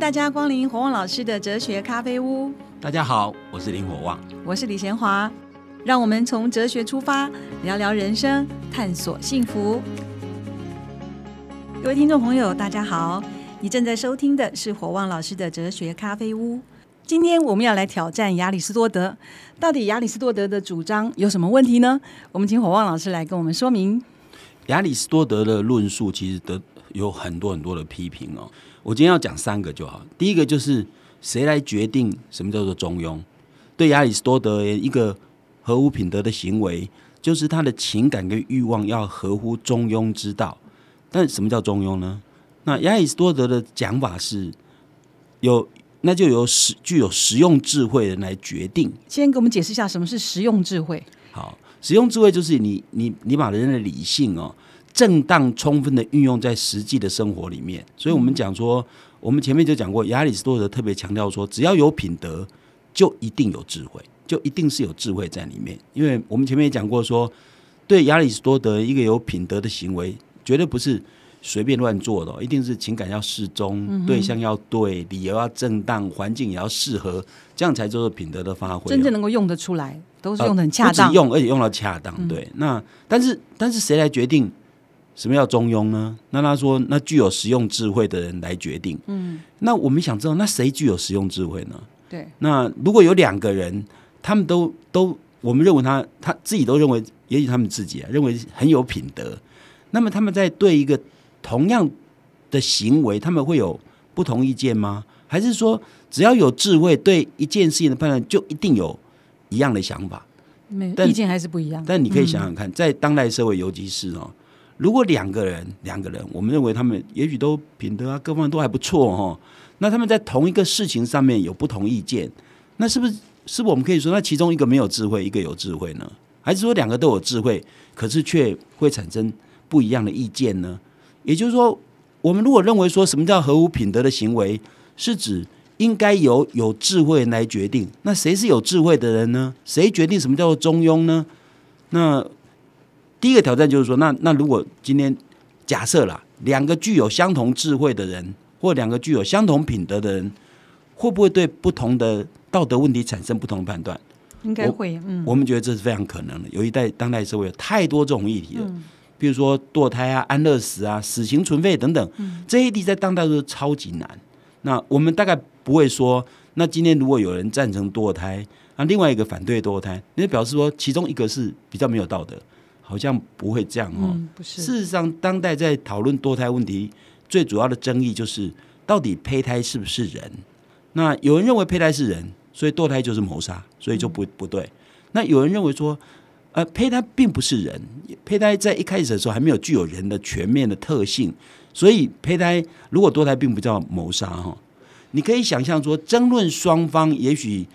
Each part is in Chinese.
大家光临火旺老师的哲学咖啡屋。大家好，我是林火旺，我是李贤华。让我们从哲学出发，聊聊人生，探索幸福。各位听众朋友，大家好，你正在收听的是火旺老师的哲学咖啡屋。今天我们要来挑战亚里士多德，到底亚里士多德的主张有什么问题呢？我们请火旺老师来跟我们说明。亚里士多德的论述其实得有很多很多的批评哦。我今天要讲三个就好。第一个就是谁来决定什么叫做中庸？对亚里士多德一个合乎品德的行为，就是他的情感跟欲望要合乎中庸之道。但什么叫中庸呢？那亚里士多德的讲法是有，那就由实具有实用智慧的人来决定。先给我们解释一下什么是实用智慧。好，实用智慧就是你你你把人的理性哦。正当充分的运用在实际的生活里面，所以我们讲说，我们前面就讲过，亚里士多德特别强调说，只要有品德，就一定有智慧，就一定是有智慧在里面。因为我们前面也讲过，说对亚里士多德一个有品德的行为，绝对不是随便乱做的，一定是情感要适中，对象要对，理由要正当，环境也要适合，这样才叫做品德的发挥，真正能够用得出来，都是用的很恰当，用而且用到恰当。对，那但是但是谁来决定？什么叫中庸呢？那他说，那具有实用智慧的人来决定。嗯，那我们想知道，那谁具有实用智慧呢？对。那如果有两个人，他们都都，我们认为他他自己都认为，也许他们自己啊认为很有品德，那么他们在对一个同样的行为，他们会有不同意见吗？还是说，只要有智慧，对一件事情的判断就一定有一样的想法？没意见还是不一样。但你可以想想看，在当代社会，尤其是哦。如果两个人，两个人，我们认为他们也许都品德啊，各方面都还不错哈。那他们在同一个事情上面有不同意见，那是不是是不是我们可以说，那其中一个没有智慧，一个有智慧呢？还是说两个都有智慧，可是却会产生不一样的意见呢？也就是说，我们如果认为说什么叫合乎品德的行为，是指应该由有智慧来决定，那谁是有智慧的人呢？谁决定什么叫做中庸呢？那？第一个挑战就是说，那那如果今天假设了两个具有相同智慧的人，或两个具有相同品德的人，会不会对不同的道德问题产生不同的判断？应该会，嗯，我们觉得这是非常可能的。有一代当代社会有太多这种议题了，比如说堕胎啊、安乐死啊、死刑存废等等，这些议题在当代都是超级难。那我们大概不会说，那今天如果有人赞成堕胎，那另外一个反对堕胎，那表示说其中一个是比较没有道德。好像不会这样哦。事实上，当代在讨论堕胎问题，最主要的争议就是到底胚胎是不是人？那有人认为胚胎是人，所以堕胎就是谋杀，所以就不不对。那有人认为说，呃，胚胎并不是人，胚胎在一开始的时候还没有具有人的全面的特性，所以胚胎如果堕胎并不叫谋杀哈。你可以想象说，争论双方也许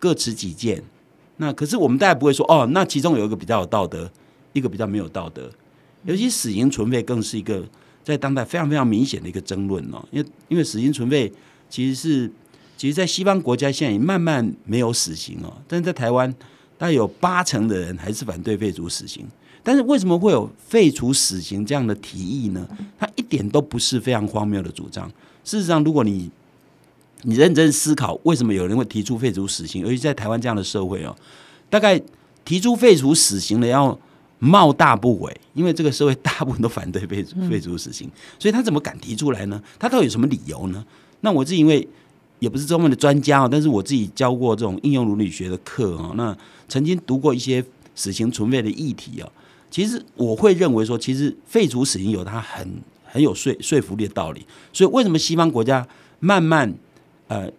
各持己见，那可是我们大家不会说哦，那其中有一个比较有道德。一个比较没有道德，尤其死刑存废更是一个在当代非常非常明显的一个争论哦。因为因为死刑存废其实是其实，在西方国家现在也慢慢没有死刑哦，但是在台湾大概有八成的人还是反对废除死刑。但是为什么会有废除死刑这样的提议呢？它一点都不是非常荒谬的主张。事实上，如果你你认真思考，为什么有人会提出废除死刑，尤其在台湾这样的社会哦，大概提出废除死刑的要。冒大不韪，因为这个社会大部分都反对废废除死刑，所以他怎么敢提出来呢？他到底有什么理由呢？那我自己因为也不是专门的专家啊，但是我自己教过这种应用伦理学的课啊，那曾经读过一些死刑存废的议题啊，其实我会认为说，其实废除死刑有它很很有说说服力的道理。所以为什么西方国家慢慢呃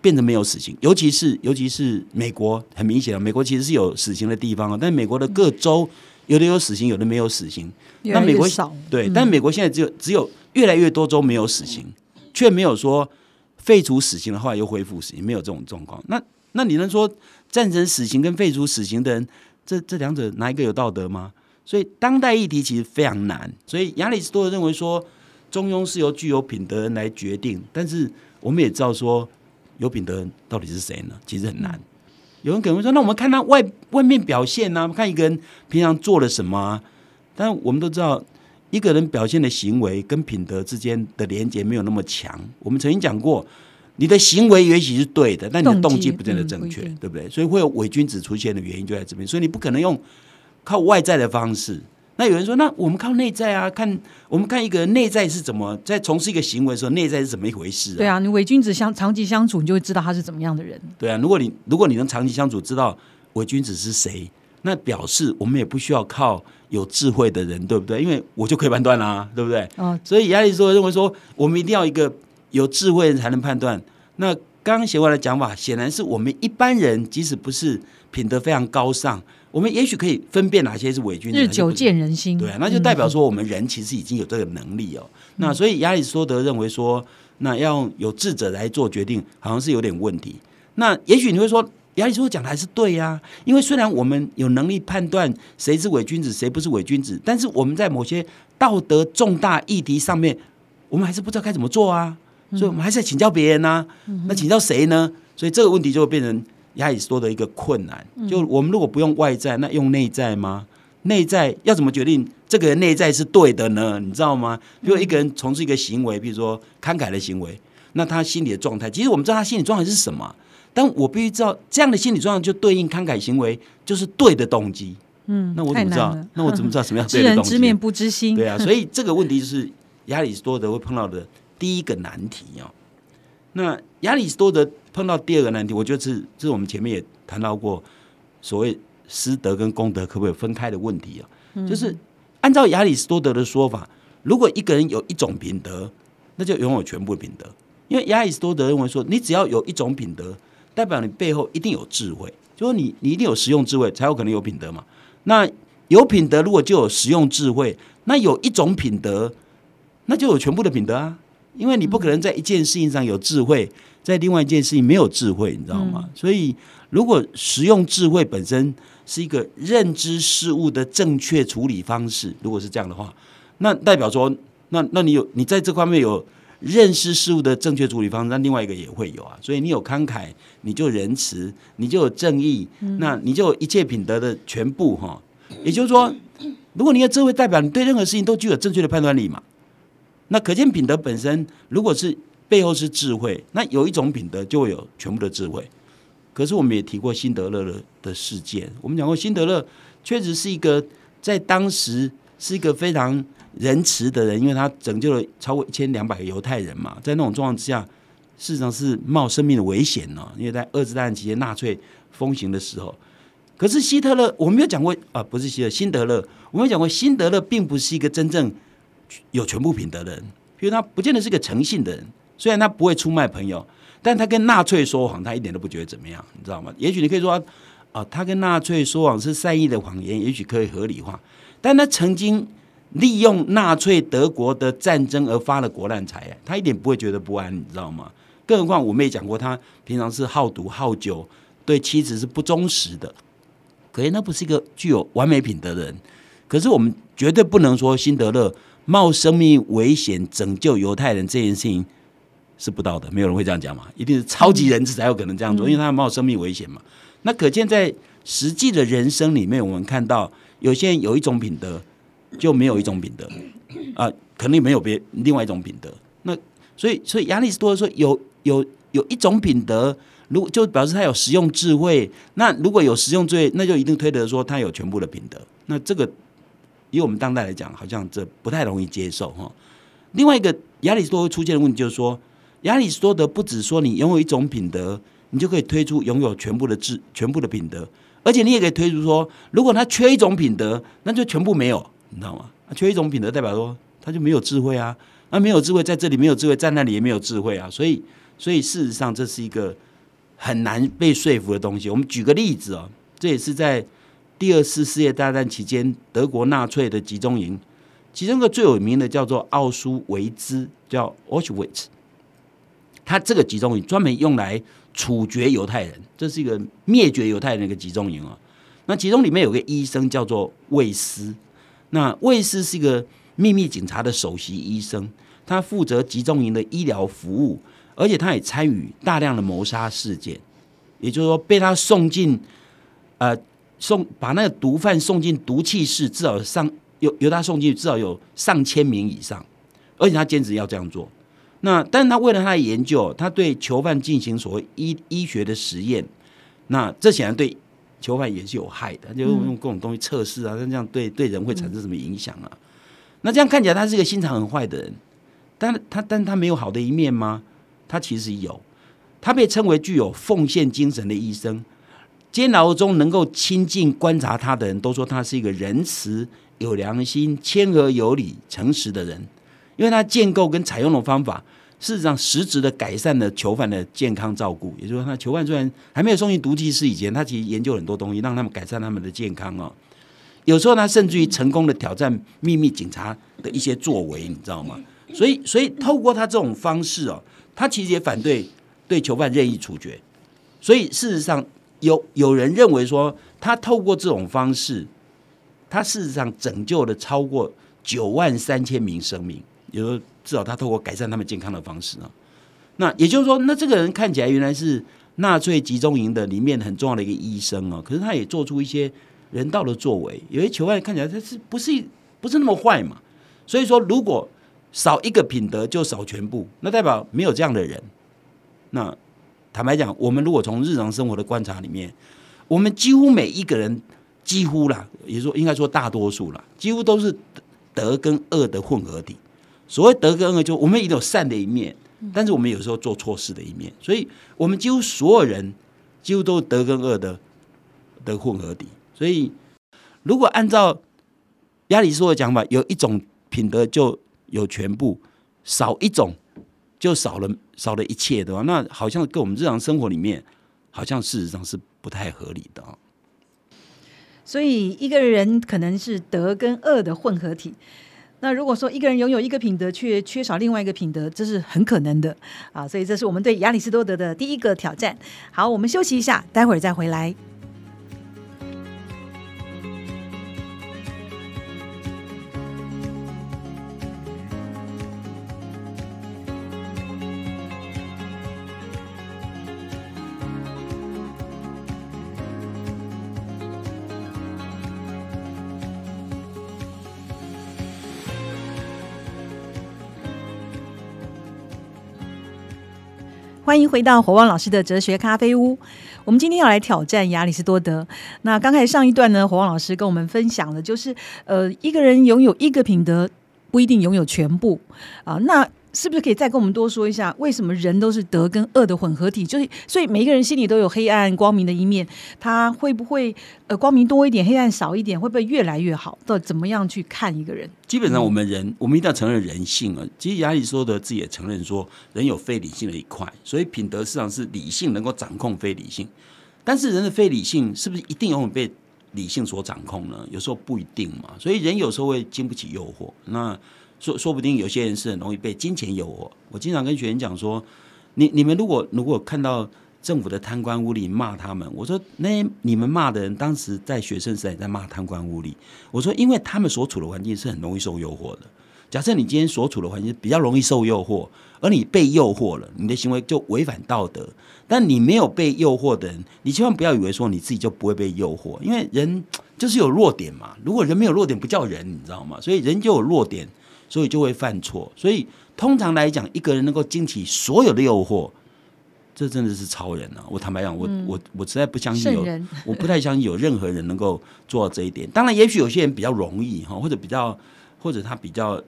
变成没有死刑？尤其是尤其是美国，很明显啊，美国其实是有死刑的地方啊，但美国的各州。有的有死刑，有的没有死刑。那美国少对，但美国现在只有只有越来越多州没有死刑，却没有说废除死刑的话又恢复死刑，没有这种状况。那那你能说赞成死刑跟废除死刑的人，这这两者哪一个有道德吗？所以当代议题其实非常难。所以亚里士多德认为说，中庸是由具有品德人来决定。但是我们也知道说，有品德人到底是谁呢？其实很难。有人可能会说：“那我们看他外外面表现呢？看一个人平常做了什么？”啊但我们都知道，一个人表现的行为跟品德之间的连接没有那么强。我们曾经讲过，你的行为也许是对的，但你的动机不见得正确，对不对？所以会有伪君子出现的原因就在这边。所以你不可能用靠外在的方式。那有人说，那我们靠内在啊？看我们看一个内在是怎么在从事一个行为的时候，内在是怎么一回事？对啊，你伪君子相长期相处，你就会知道他是怎么样的人。对啊，如果你如果你能长期相处，知道伪君子是谁，那表示我们也不需要靠有智慧的人，对不对？因为我就可以判断啦，对不对？哦，所以亚里士多德认为说，我们一定要一个有智慧人才能判断。那刚刚写完的讲法，显然是我们一般人，即使不是品德非常高尚。我们也许可以分辨哪些是伪君子，日久见人心。对啊，那就代表说我们人其实已经有这个能力哦。那所以亚里士多德认为说，那要有智者来做决定，好像是有点问题。那也许你会说，亚里士多讲的还是对呀，因为虽然我们有能力判断谁是伪君子，谁不是伪君子，但是我们在某些道德重大议题上面，我们还是不知道该怎么做啊。所以我们还是要请教别人呐。那请教谁呢？所以这个问题就会变成。亚里士多的一个困难，就我们如果不用外在，那用内在吗？内在要怎么决定这个人内在是对的呢？你知道吗？比如一个人从事一个行为，比如说慷慨的行为，那他心理的状态，其实我们知道他心理状态是什么，但我必须知道这样的心理状态就对应慷慨行为就是对的动机。嗯，那我怎么知道？那我怎么知道什么样对的动机？知人知面不知心。对啊，所以这个问题就是亚里士多德会碰到的第一个难题哦。那亚里士多德。碰到第二个难题，我觉得是这是我们前面也谈到过，所谓师德跟功德可不可以分开的问题啊？就是按照亚里士多德的说法，如果一个人有一种品德，那就拥有全部的品德。因为亚里士多德认为说，你只要有一种品德，代表你背后一定有智慧，就说你你一定有实用智慧，才有可能有品德嘛。那有品德，如果就有实用智慧，那有一种品德，那就有全部的品德啊。因为你不可能在一件事情上有智慧。在另外一件事情没有智慧，你知道吗？所以，如果使用智慧本身是一个认知事物的正确处理方式，如果是这样的话，那代表说，那那你有你在这方面有认识事物的正确处理方式，那另外一个也会有啊。所以你有慷慨，你就仁慈，你就有正义，那你就有一切品德的全部哈。也就是说，如果你的智慧代表你对任何事情都具有正确的判断力嘛，那可见品德本身如果是。背后是智慧，那有一种品德就会有全部的智慧。可是我们也提过辛德勒的的事件，我们讲过辛德勒确实是一个在当时是一个非常仁慈的人，因为他拯救了超过一千两百个犹太人嘛。在那种状况之下，事实上是冒生命的危险呢。因为在二次大战期间纳粹风行的时候，可是希特勒我们没有讲过啊，不是希特勒辛德勒，我们讲过辛德勒并不是一个真正有全部品德的人，因为他不见得是个诚信的人。虽然他不会出卖朋友，但他跟纳粹说谎，他一点都不觉得怎么样，你知道吗？也许你可以说，啊，他跟纳粹说谎是善意的谎言，也许可以合理化。但他曾经利用纳粹德国的战争而发了国难财，他一点不会觉得不安，你知道吗？更何况我们也讲过，他平常是好赌好酒，对妻子是不忠实的，可是那不是一个具有完美品德的人。可是我们绝对不能说辛德勒冒生命危险拯救犹太人这件事情。是不道德，没有人会这样讲嘛？一定是超级人质才有可能这样做，因为他冒生命危险嘛。那可见在实际的人生里面，我们看到有些人有一种品德，就没有一种品德啊，肯定没有别另外一种品德。那所以，所以亚里士多德说有有有一种品德，如果就表示他有实用智慧。那如果有实用智慧，那就一定推得说他有全部的品德。那这个以我们当代来讲，好像这不太容易接受哈。另外一个亚里士多德出现的问题就是说。亚里士多德不止说你拥有一种品德，你就可以推出拥有全部的智、全部的品德，而且你也可以推出说，如果他缺一种品德，那就全部没有，你知道吗？缺一种品德代表说他就没有智慧啊，那没有智慧在这里没有智慧，在那里也没有智慧啊，所以，所以事实上这是一个很难被说服的东西。我们举个例子哦，这也是在第二次世界大战期间德国纳粹的集中营，其中一个最有名的叫做奥苏维兹，叫 Auschwitz。他这个集中营专门用来处决犹太人，这是一个灭绝犹太人的一个集中营啊。那其中里面有个医生叫做魏斯，那魏斯是一个秘密警察的首席医生，他负责集中营的医疗服务，而且他也参与大量的谋杀事件。也就是说，被他送进呃送把那个毒贩送进毒气室，至少上由由他送进去，至少有上千名以上，而且他坚持要这样做。那但是他为了他的研究，他对囚犯进行所谓医医学的实验，那这显然对囚犯也是有害的，就用各种东西测试啊，那这样对对人会产生什么影响啊？那这样看起来他是个心肠很坏的人，但他但他没有好的一面吗？他其实有，他被称为具有奉献精神的医生。监牢中能够亲近观察他的人都说他是一个仁慈、有良心、谦和有礼、诚实的人，因为他建构跟采用的方法，事实上实质的改善了囚犯的健康照顾。也就是说，他囚犯虽然还没有送进毒气室以前，他其实研究很多东西，让他们改善他们的健康哦。有时候他甚至于成功的挑战秘密警察的一些作为，你知道吗？所以，所以透过他这种方式哦，他其实也反对对囚犯任意处决。所以事实上。有有人认为说，他透过这种方式，他事实上拯救了超过九万三千名生命，也就至少他透过改善他们健康的方式啊。那也就是说，那这个人看起来原来是纳粹集中营的里面很重要的一个医生啊，可是他也做出一些人道的作为。有些囚犯看起来他是不是不是那么坏嘛？所以说，如果少一个品德就少全部，那代表没有这样的人。那。坦白讲，我们如果从日常生活的观察里面，我们几乎每一个人，几乎啦，也说应该说大多数啦，几乎都是德跟恶的混合体。所谓德跟恶，就我们也有善的一面，但是我们有时候做错事的一面。所以，我们几乎所有人几乎都是德跟恶的的混合体。所以，如果按照亚里士多的讲法，有一种品德就有全部，少一种。就少了少了一切的话，那好像跟我们日常生活里面，好像事实上是不太合理的。所以一个人可能是德跟恶的混合体。那如果说一个人拥有一个品德，却缺少另外一个品德，这是很可能的啊。所以这是我们对亚里士多德的第一个挑战。好，我们休息一下，待会儿再回来。欢迎回到火旺老师的哲学咖啡屋。我们今天要来挑战亚里士多德。那刚才上一段呢，火旺老师跟我们分享的，就是呃，一个人拥有一个品德，不一定拥有全部啊。那是不是可以再跟我们多说一下，为什么人都是德跟恶的混合体？就是所以每一个人心里都有黑暗、光明的一面，他会不会呃光明多一点，黑暗少一点？会不会越来越好？到怎么样去看一个人？基本上，我们人我们一定要承认人性啊。其实亚里士多德自己也承认说，人有非理性的一块，所以品德实际上是理性能够掌控非理性。但是人的非理性是不是一定永远被理性所掌控呢？有时候不一定嘛。所以人有时候会经不起诱惑。那说说不定有些人是很容易被金钱诱惑。我经常跟学员讲说，你你们如果如果看到政府的贪官污吏骂他们，我说那你们骂的人当时在学生时代在骂贪官污吏，我说因为他们所处的环境是很容易受诱惑的。假设你今天所处的环境比较容易受诱惑，而你被诱惑了，你的行为就违反道德。但你没有被诱惑的人，你千万不要以为说你自己就不会被诱惑，因为人就是有弱点嘛。如果人没有弱点，不叫人，你知道吗？所以人就有弱点。所以就会犯错。所以通常来讲，一个人能够经起所有的诱惑，这真的是超人啊！我坦白讲，我我我实在不相信有，我不太相信有任何人能够做到这一点。当然，也许有些人比较容易哈，或者比较，或者他比较，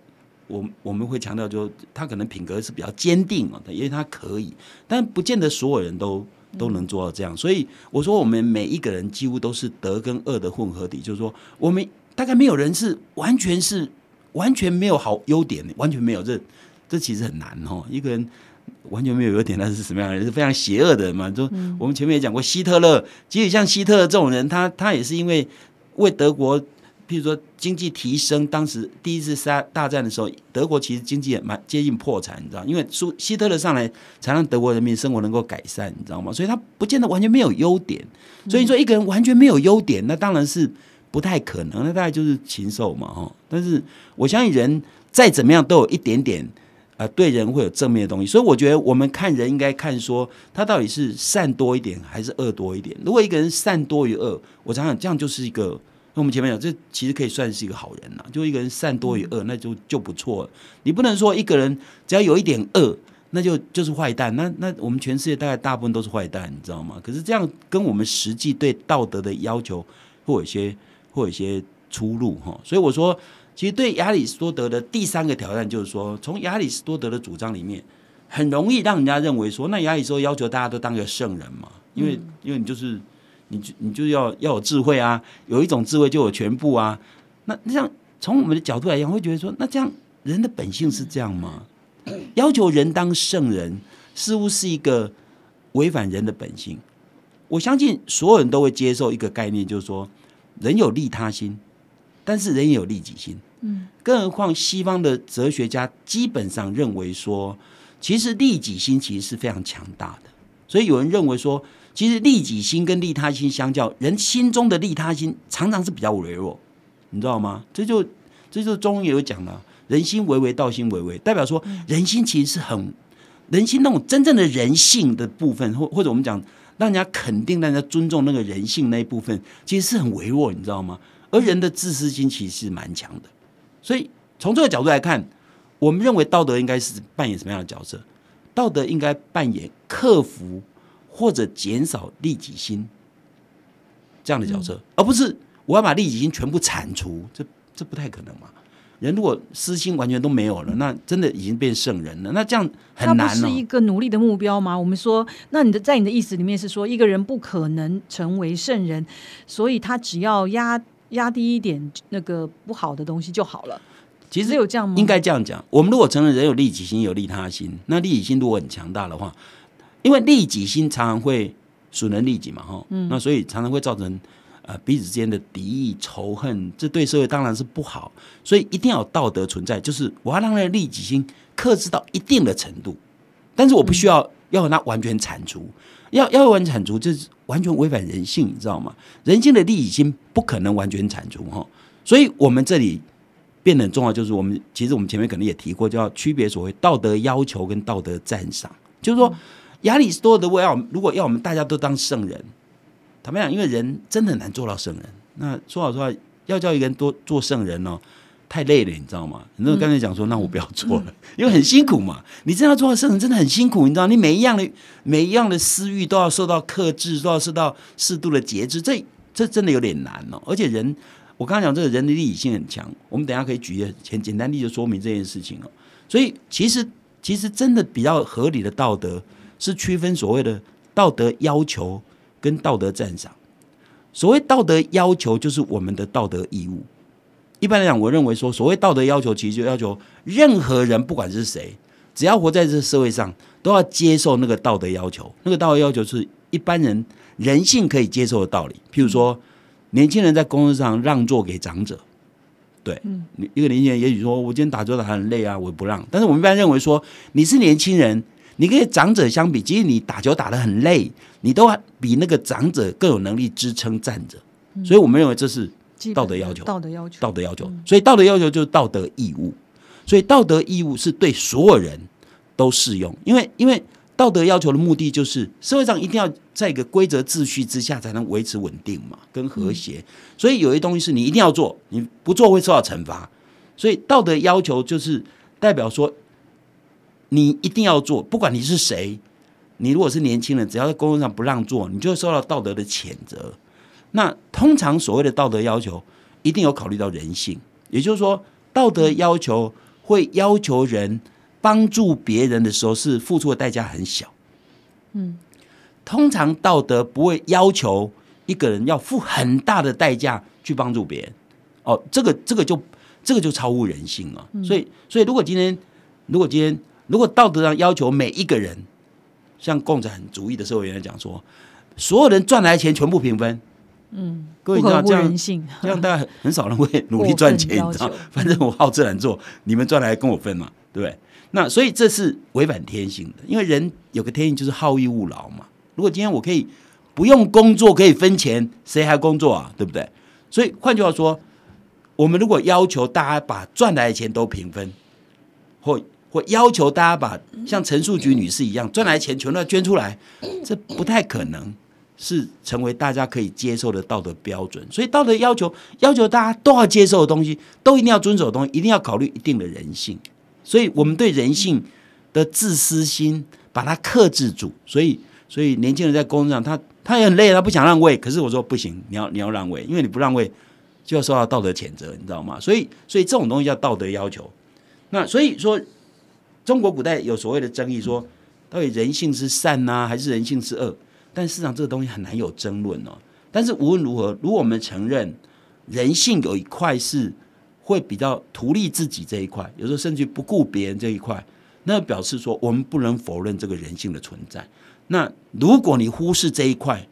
我我们会强调，就他可能品格是比较坚定啊，因为他可以，但不见得所有人都都能做到这样。所以我说，我们每一个人几乎都是德跟恶的混合体，就是说，我们大概没有人是完全是。完全没有好优点，完全没有这这其实很难哦。一个人完全没有优点，那是什么样的人？是非常邪恶的人嘛？就我们前面也讲过，希特勒，其实像希特勒这种人，他他也是因为为德国，譬如说经济提升，当时第一次大大战的时候，德国其实经济也蛮接近破产，你知道？因为苏希特勒上来，才让德国人民生活能够改善，你知道吗？所以他不见得完全没有优点。所以说，一个人完全没有优点，那当然是。不太可能，那大概就是禽兽嘛，哈。但是我相信人再怎么样都有一点点，呃，对人会有正面的东西。所以我觉得我们看人应该看说他到底是善多一点还是恶多一点。如果一个人善多于恶，我想想这样就是一个那我们前面讲，这其实可以算是一个好人了，就一个人善多于恶，那就就不错了。你不能说一个人只要有一点恶，那就就是坏蛋。那那我们全世界大概大部分都是坏蛋，你知道吗？可是这样跟我们实际对道德的要求会有一些会有一些出路哈。所以我说，其实对亚里士多德的第三个挑战就是说，从亚里士多德的主张里面，很容易让人家认为说，那亚里士多要求大家都当个圣人嘛，因为因为你就是。你就你就要要有智慧啊，有一种智慧就有全部啊。那这样从我们的角度来讲，会觉得说，那这样人的本性是这样吗？要求人当圣人，似乎是一个违反人的本性。我相信所有人都会接受一个概念，就是说，人有利他心，但是人也有利己心。嗯，更何况西方的哲学家基本上认为说，其实利己心其实是非常强大的。所以有人认为说。其实利己心跟利他心相较，人心中的利他心常常是比较微弱，你知道吗？这就这就中文也有讲了，人心唯唯，道心唯唯，代表说人心其实是很人心那种真正的人性的部分，或或者我们讲让人家肯定、让人家尊重那个人性那一部分，其实是很微弱，你知道吗？而人的自私心其实是蛮强的，所以从这个角度来看，我们认为道德应该是扮演什么样的角色？道德应该扮演克服。或者减少利己心这样的角色，而不是我要把利己心全部铲除，这这不太可能嘛？人如果私心完全都没有了，那真的已经变圣人了，那这样很难。是一个努力的目标吗？我们说，那你的在你的意思里面是说，一个人不可能成为圣人，所以他只要压压低一点那个不好的东西就好了。其实有这样吗？应该这样讲。我们如果承认人有利己心、有利他心，那利己心如果很强大的话。因为利己心常常会损人利己嘛，哈，嗯那所以常常会造成呃彼此之间的敌意仇恨，这对社会当然是不好。所以一定要有道德存在，就是我要让那个利己心克制到一定的程度，但是我不需要要它完全铲除，要要完全铲除，这是完全违反人性，你知道吗？人性的利己心不可能完全铲除，哈。所以我们这里变得很重要，就是我们其实我们前面可能也提过，就要区别所谓道德要求跟道德赞赏，就是说。亚里士多德要如果要我们大家都当圣人，坦白讲，因为人真的很难做到圣人。那说老实话，要叫一个人多做圣人哦，太累了，你知道吗？很多人刚才讲说，那我不要做了，因为很辛苦嘛。你真要做到圣人，真的很辛苦，你知道？你每一样的每一样的私欲都要受到克制，都要受到适度的节制，这这真的有点难哦。而且人，我刚刚讲这个人的利己性很强，我们等下可以举一个简简单例子说明这件事情哦。所以其实其实真的比较合理的道德。是区分所谓的道德要求跟道德赞赏。所谓道德要求，就是我们的道德义务。一般来讲，我认为说，所谓道德要求，其实就要求任何人，不管是谁，只要活在这社会上，都要接受那个道德要求。那个道德要求是一般人人性可以接受的道理。譬如说，年轻人在工作上让座给长者，对，嗯，一个年轻人也许说，我今天打坐打很累啊，我不让。但是我们一般认为说，你是年轻人。你跟长者相比，其实你打球打得很累，你都比那个长者更有能力支撑站着，所以我们认为这是道德要求。道德要求，道德要求。所以道德要求就是道德义务，所以道德义务是对所有人都适用。因为因为道德要求的目的就是社会上一定要在一个规则秩序之下才能维持稳定嘛，跟和谐。所以有些东西是你一定要做，你不做会受到惩罚。所以道德要求就是代表说。你一定要做，不管你是谁。你如果是年轻人，只要在工作上不让座，你就会受到道德的谴责。那通常所谓的道德要求，一定有考虑到人性，也就是说，道德要求会要求人帮助别人的时候，是付出的代价很小。嗯，通常道德不会要求一个人要付很大的代价去帮助别人。哦，这个这个就这个就超乎人性了。所以，所以如果今天，如果今天。如果道德上要求每一个人，像共产主义的社会原来讲说，所有人赚来钱全部平分，嗯，各位你知道这样，这样大家很少人会努力赚钱，你知道？反正我好自然做，你们赚来跟我分嘛，对不对？那所以这是违反天性的，因为人有个天性就是好逸恶劳嘛。如果今天我可以不用工作可以分钱，谁还工作啊？对不对？所以换句话说，我们如果要求大家把赚来的钱都平分，或我要求大家把像陈树菊女士一样赚来钱全都要捐出来，这不太可能。是成为大家可以接受的道德标准。所以道德要求要求大家都要接受的东西，都一定要遵守的东西，一定要考虑一定的人性。所以我们对人性的自私心把它克制住。所以，所以年轻人在工作上，他他也很累，他不想让位，可是我说不行，你要你要让位，因为你不让位就要受到道德谴责，你知道吗？所以，所以这种东西叫道德要求。那所以说，中国古代有所谓的争议，说到底人性是善呐，还是人性是恶？但事实上，这个东西很难有争论哦。但是无论如何，如果我们承认人性有一块是会比较图利自己这一块，有时候甚至不顾别人这一块，那表示说我们不能否认这个人性的存在。那如果你忽视这一块，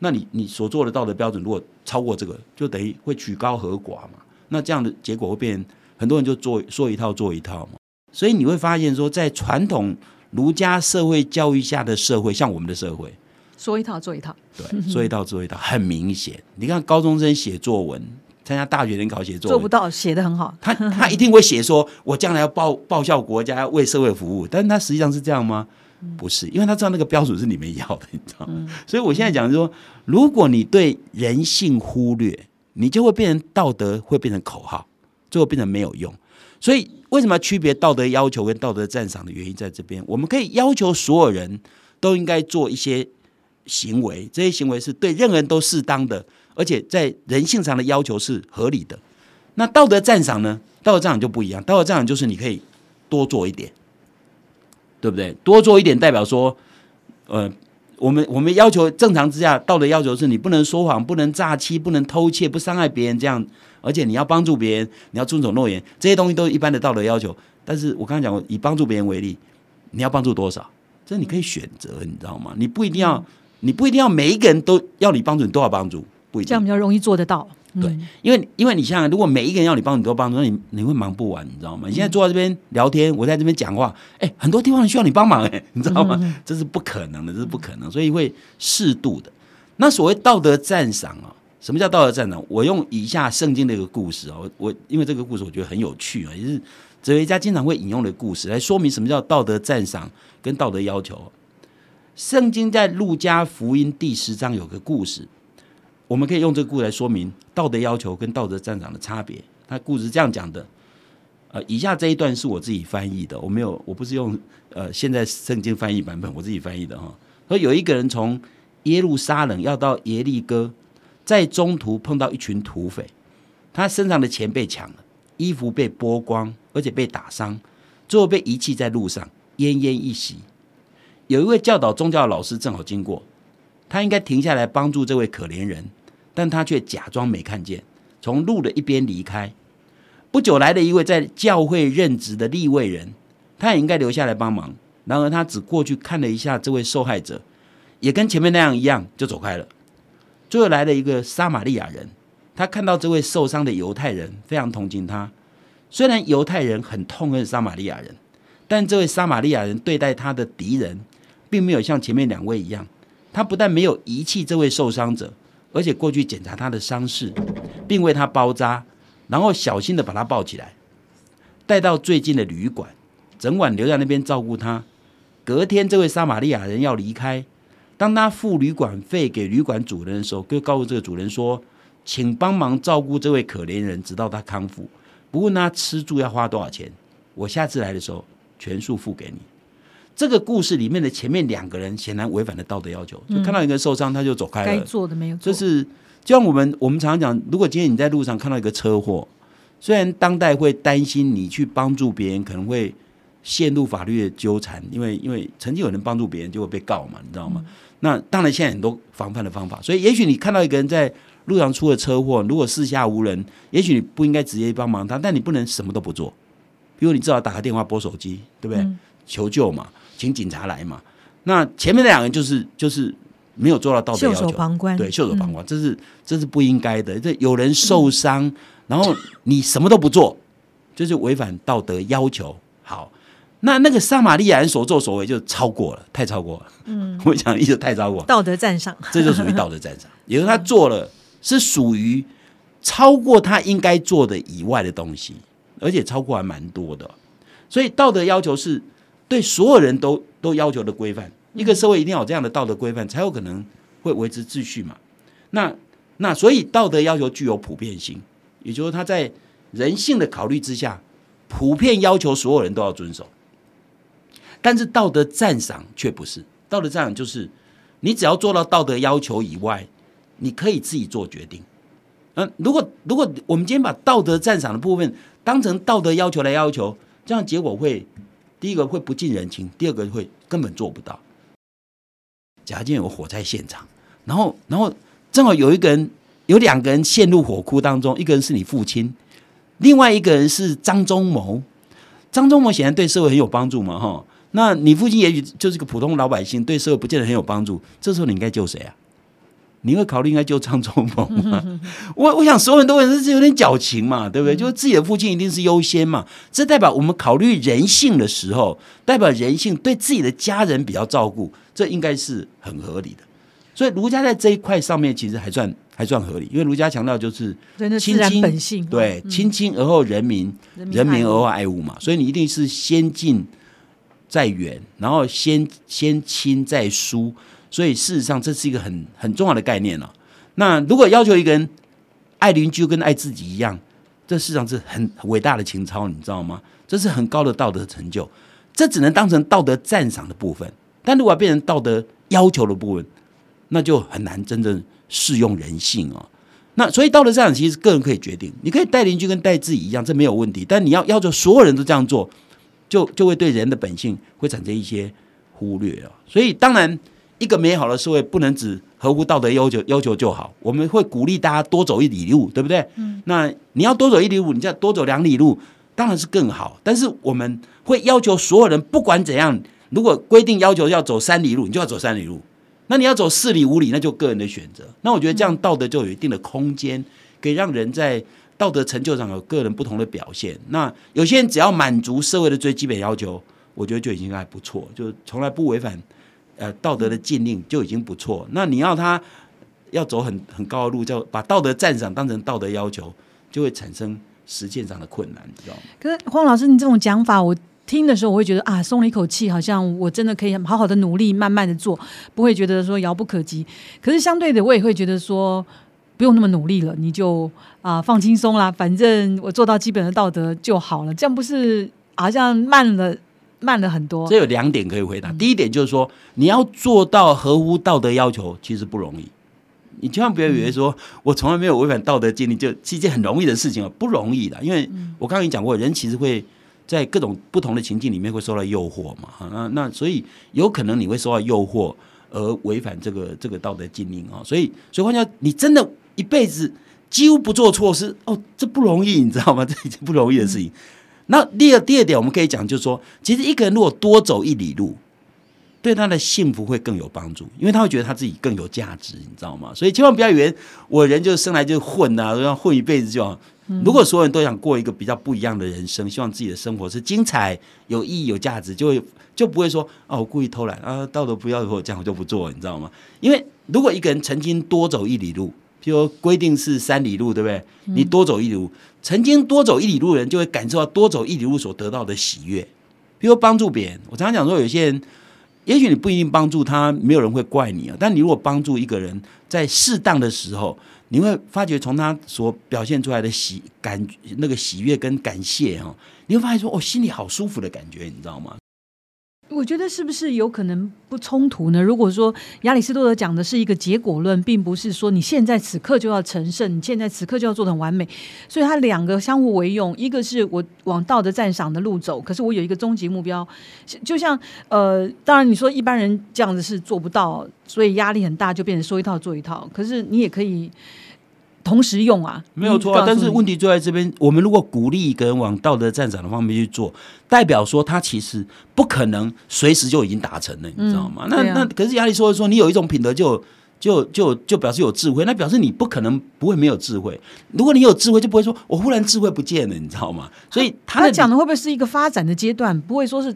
那你你所做的道德标准如果超过这个，就等于会曲高和寡嘛。那这样的结果会变，很多人就做说一套做一套嘛。所以你会发现说，在传统儒家社会教育下的社会，像我们的社会，说一套做一套，对，说一套做一套，很明显。你看高中生写作文，参加大学联考写作文，做不到，写的很好。他他一定会写说，我将来要报报效国家，要为社会服务。但是他实际上是这样吗？不是，因为他知道那个标准是你们要的，你知道吗？所以我现在讲说，如果你对人性忽略，你就会变成道德会变成口号，最后变成没有用。所以为什么区别道德要求跟道德赞赏的原因在这边？我们可以要求所有人都应该做一些行为，这些行为是对任何人都适当的，而且在人性上的要求是合理的。那道德赞赏呢？道德赞赏就不一样，道德赞赏就是你可以多做一点。对不对？多做一点代表说，呃，我们我们要求正常之下道德要求是你不能说谎，不能诈欺，不能偷窃，不伤害别人，这样，而且你要帮助别人，你要遵守诺言，这些东西都是一般的道德要求。但是我刚才讲过，以帮助别人为例，你要帮助多少？这你可以选择，你知道吗？你不一定要，你不一定要每一个人都要你帮助，你都要帮助，不一定。这样比较容易做得到。对，因为因为你想想，如果每一个人要你帮你都帮助，那你你会忙不完，你知道吗？你现在坐在这边聊天，我在这边讲话，哎，很多地方需要你帮忙，哎，你知道吗？这是不可能的，这是不可能，所以会适度的。那所谓道德赞赏啊，什么叫道德赞赏？我用以下圣经的一个故事啊，我我因为这个故事我觉得很有趣啊，也是哲学家经常会引用的故事来说明什么叫道德赞赏跟道德要求。圣经在路加福音第十章有个故事。我们可以用这个故事来说明道德要求跟道德战场的差别。他故事这样讲的，呃，以下这一段是我自己翻译的，我没有，我不是用呃现在圣经翻译版本，我自己翻译的哈。说有一个人从耶路撒冷要到耶利哥，在中途碰到一群土匪，他身上的钱被抢了，衣服被剥光，而且被打伤，最后被遗弃在路上，奄奄一息。有一位教导宗教老师正好经过，他应该停下来帮助这位可怜人。但他却假装没看见，从路的一边离开。不久来了一位在教会任职的立位人，他也应该留下来帮忙。然而他只过去看了一下这位受害者，也跟前面那样一样就走开了。最后来了一个撒玛利亚人，他看到这位受伤的犹太人，非常同情他。虽然犹太人很痛恨撒玛利亚人，但这位撒玛利亚人对待他的敌人，并没有像前面两位一样。他不但没有遗弃这位受伤者。而且过去检查他的伤势，并为他包扎，然后小心的把他抱起来，带到最近的旅馆，整晚留在那边照顾他。隔天，这位撒玛利亚人要离开，当他付旅馆费给旅馆主人的时候，就告诉这个主人说：“请帮忙照顾这位可怜人，直到他康复。不问他吃住要花多少钱，我下次来的时候全数付给你。”这个故事里面的前面两个人显然违反了道德要求，就看到一个受伤，他就走开了。该做的没有做。就是就像我们我们常常讲，如果今天你在路上看到一个车祸，虽然当代会担心你去帮助别人可能会陷入法律的纠缠，因为因为曾经有人帮助别人就会被告嘛，你知道吗？那当然现在很多防范的方法，所以也许你看到一个人在路上出了车祸，如果四下无人，也许你不应该直接帮忙他，但你不能什么都不做，比如你至少打个电话拨手机，对不对？求救嘛。请警察来嘛？那前面那两个人就是就是没有做到道德要求，袖手旁观，对，袖手旁观，这是这是不应该的。这有人受伤，然后你什么都不做，就是违反道德要求。好，那那个撒玛利亚人所作所为就超过了，太超过了。嗯，我讲意思太超过，道德赞赏，这就属于道德赞赏。也就是他做了是属于超过他应该做的以外的东西，而且超过还蛮多的。所以道德要求是。对所有人都都要求的规范，一个社会一定要有这样的道德规范，才有可能会维持秩序嘛。那那所以道德要求具有普遍性，也就是他在人性的考虑之下，普遍要求所有人都要遵守。但是道德赞赏却不是，道德赞赏就是你只要做到道德要求以外，你可以自己做决定。嗯，如果如果我们今天把道德赞赏的部分当成道德要求来要求，这样结果会第一个会不近人情，第二个会根本做不到。假如今天有火灾现场，然后然后正好有一个人有两个人陷入火窟当中，一个人是你父亲，另外一个人是张忠谋。张忠谋显然对社会很有帮助嘛，哈。那你父亲也许就是个普通老百姓，对社会不见得很有帮助。这时候你应该救谁啊？你会考虑应该救张忠谋吗？我我想所有人都会是有点矫情嘛，对不对？就是自己的父亲一定是优先嘛。这代表我们考虑人性的时候，代表人性对自己的家人比较照顾，这应该是很合理的。所以儒家在这一块上面其实还算还算合理，因为儒家强调就是亲亲本性，对，亲亲而后人民，人民而后爱物嘛。所以你一定是先近。再远，然后先先亲再疏，所以事实上这是一个很很重要的概念了。那如果要求一个人爱邻居跟爱自己一样，这事实上是很伟大的情操，你知道吗？这是很高的道德成就，这只能当成道德赞赏的部分。但如果变成道德要求的部分，那就很难真正适用人性哦。那所以道德赞赏其实个人可以决定，你可以待邻居跟待自己一样，这没有问题。但你要要求所有人都这样做。就就会对人的本性会产生一些忽略了，所以当然一个美好的社会不能只合乎道德要求要求就好，我们会鼓励大家多走一里路，对不对？嗯，那你要多走一里路，你再多走两里路，当然是更好。但是我们会要求所有人不管怎样，如果规定要求要走三里路，你就要走三里路。那你要走四里五里，那就个人的选择。那我觉得这样道德就有一定的空间，可以让人在。道德成就上有个人不同的表现，那有些人只要满足社会的最基本要求，我觉得就已经还不错，就从来不违反呃道德的禁令就已经不错。那你要他要走很很高的路，叫把道德赞赏当成道德要求，就会产生实践上的困难，知道吗？可是黄老师，你这种讲法，我听的时候我会觉得啊，松了一口气，好像我真的可以好好的努力，慢慢的做，不会觉得说遥不可及。可是相对的，我也会觉得说。不用那么努力了，你就啊放轻松啦，反正我做到基本的道德就好了。这样不是好像慢了慢了很多？这有两点可以回答。第一点就是说，你要做到合乎道德要求，其实不容易。你千万不要以为说我从来没有违反道德禁令，就是一件很容易的事情啊，不容易的。因为我刚刚已讲过，人其实会在各种不同的情境里面会受到诱惑嘛。那那所以有可能你会受到诱惑而违反这个这个道德禁令啊。所以所以换句话你真的。一辈子几乎不做错事哦，这不容易，你知道吗？这已经不容易的事情。那第二第二点，我们可以讲，就是说，其实一个人如果多走一里路，对他的幸福会更有帮助，因为他会觉得他自己更有价值，你知道吗？所以千万不要以为我人就生来就混啊，要混一辈子就好。如果所有人都想过一个比较不一样的人生，希望自己的生活是精彩、有意义、有价值，就会就不会说哦，我故意偷懒啊，道德不要我这样我就不做，你知道吗？因为如果一个人曾经多走一里路。譬如规定是三里路，对不对？你多走一里路，曾经多走一里路的人就会感受到多走一里路所得到的喜悦。譬如帮助别人，我常常讲说，有些人也许你不一定帮助他，没有人会怪你啊。但你如果帮助一个人，在适当的时候，你会发觉从他所表现出来的喜感那个喜悦跟感谢哈，你会发现说，哦，心里好舒服的感觉，你知道吗？我觉得是不是有可能不冲突呢？如果说亚里士多德讲的是一个结果论，并不是说你现在此刻就要成圣，你现在此刻就要做的很完美，所以它两个相互为用。一个是我往道德赞赏的路走，可是我有一个终极目标，就像呃，当然你说一般人这样子是做不到，所以压力很大，就变成说一套做一套。可是你也可以。同时用啊，没有错啊。但是问题就在这边，我们如果鼓励一个人往道德战场的方面去做，代表说他其实不可能随时就已经达成了，你知道吗？那那可是亚里说说，你有一种品德就就就就表示有智慧，那表示你不可能不会没有智慧。如果你有智慧，就不会说我忽然智慧不见了，你知道吗？所以他讲的会不会是一个发展的阶段？不会说是。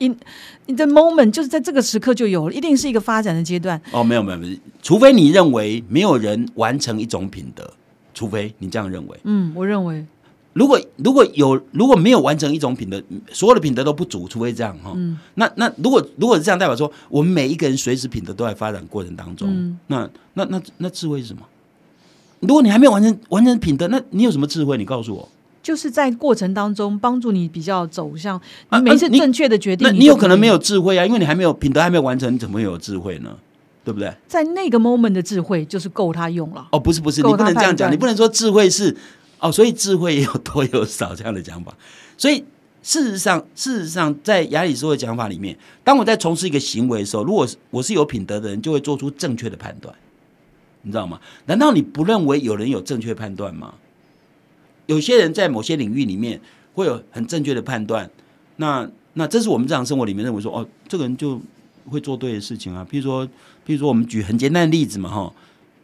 In the moment 就是在这个时刻就有了，一定是一个发展的阶段。哦，没有没有没有，除非你认为没有人完成一种品德，除非你这样认为。嗯，我认为如果如果有如果没有完成一种品德，所有的品德都不足，除非这样哈。那那如果如果是这样，代表说我们每一个人随时品德都在发展过程当中。嗯那那那那智慧是什么？如果你还没有完成完成品德，那你有什么智慧？你告诉我。就是在过程当中帮助你比较走向你每次正确的决定。那你有可能没有智慧啊，因为你还没有品德还没有完成，你怎么有智慧呢？对不对？在那个 moment 的智慧就是够他用了。哦，不是不是，你不能这样讲，你不能说智慧是哦，所以智慧也有多有少这样的讲法。所以事实上，事实上，在亚里士多的讲法里面，当我在从事一个行为的时候，如果我是有品德的人，就会做出正确的判断，你知道吗？难道你不认为有人有正确判断吗？有些人在某些领域里面会有很正确的判断，那那这是我们日常生活里面认为说，哦，这个人就。会做对的事情啊，比如说，比如说，我们举很简单的例子嘛，哈，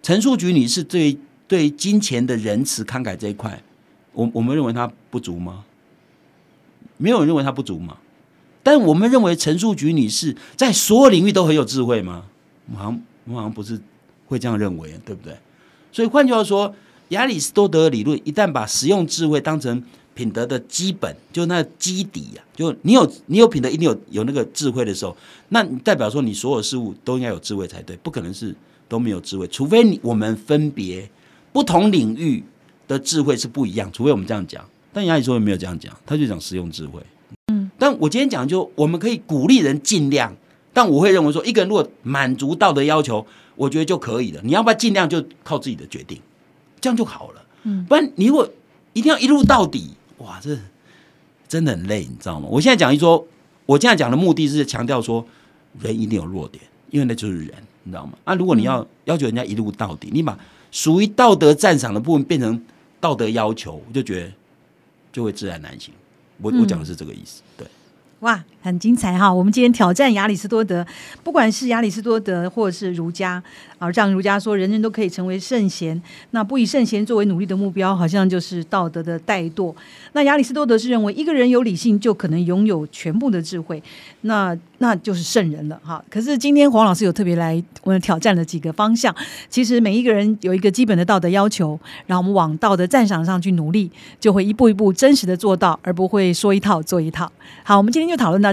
陈述局女士对对金钱的仁慈慷慨这一块，我我们认为她不足吗？没有人认为她不足嘛？但我们认为陈述局女士在所有领域都很有智慧吗？我们好像我们好像不是会这样认为，对不对？所以换句话说，亚里士多德的理论一旦把实用智慧当成品德的基本，就那基底呀，就你有你有品德，一定有有那个智慧的时候，那代表说你所有事物都应该有智慧才对，不可能是都没有智慧，除非你我们分别不同领域的智慧是不一样，除非我们这样讲。但亚里士多德没有这样讲，他就讲实用智慧。嗯，但我今天讲就我们可以鼓励人尽量，但我会认为说，一个人如果满足道德要求，我觉得就可以了。你要不要尽量就靠自己的决定，这样就好了。嗯，不然你如果一定要一路到底。哇，这真的很累，你知道吗？我现在讲一说，我现在讲的目的是强调说，人一定有弱点，因为那就是人，你知道吗？啊，如果你要要求人家一路到底，你把属于道德赞赏的部分变成道德要求，我就觉得就会自然难行。我我讲的是这个意思，对。哇，很精彩哈！我们今天挑战亚里士多德，不管是亚里士多德或者是儒家，啊，像儒家说人人都可以成为圣贤，那不以圣贤作为努力的目标，好像就是道德的怠惰。那亚里士多德是认为一个人有理性就可能拥有全部的智慧，那那就是圣人了哈。可是今天黄老师有特别来我们挑战了几个方向，其实每一个人有一个基本的道德要求，然后我们往道德赞赏上去努力，就会一步一步真实的做到，而不会说一套做一套。好，我们今天就讨论到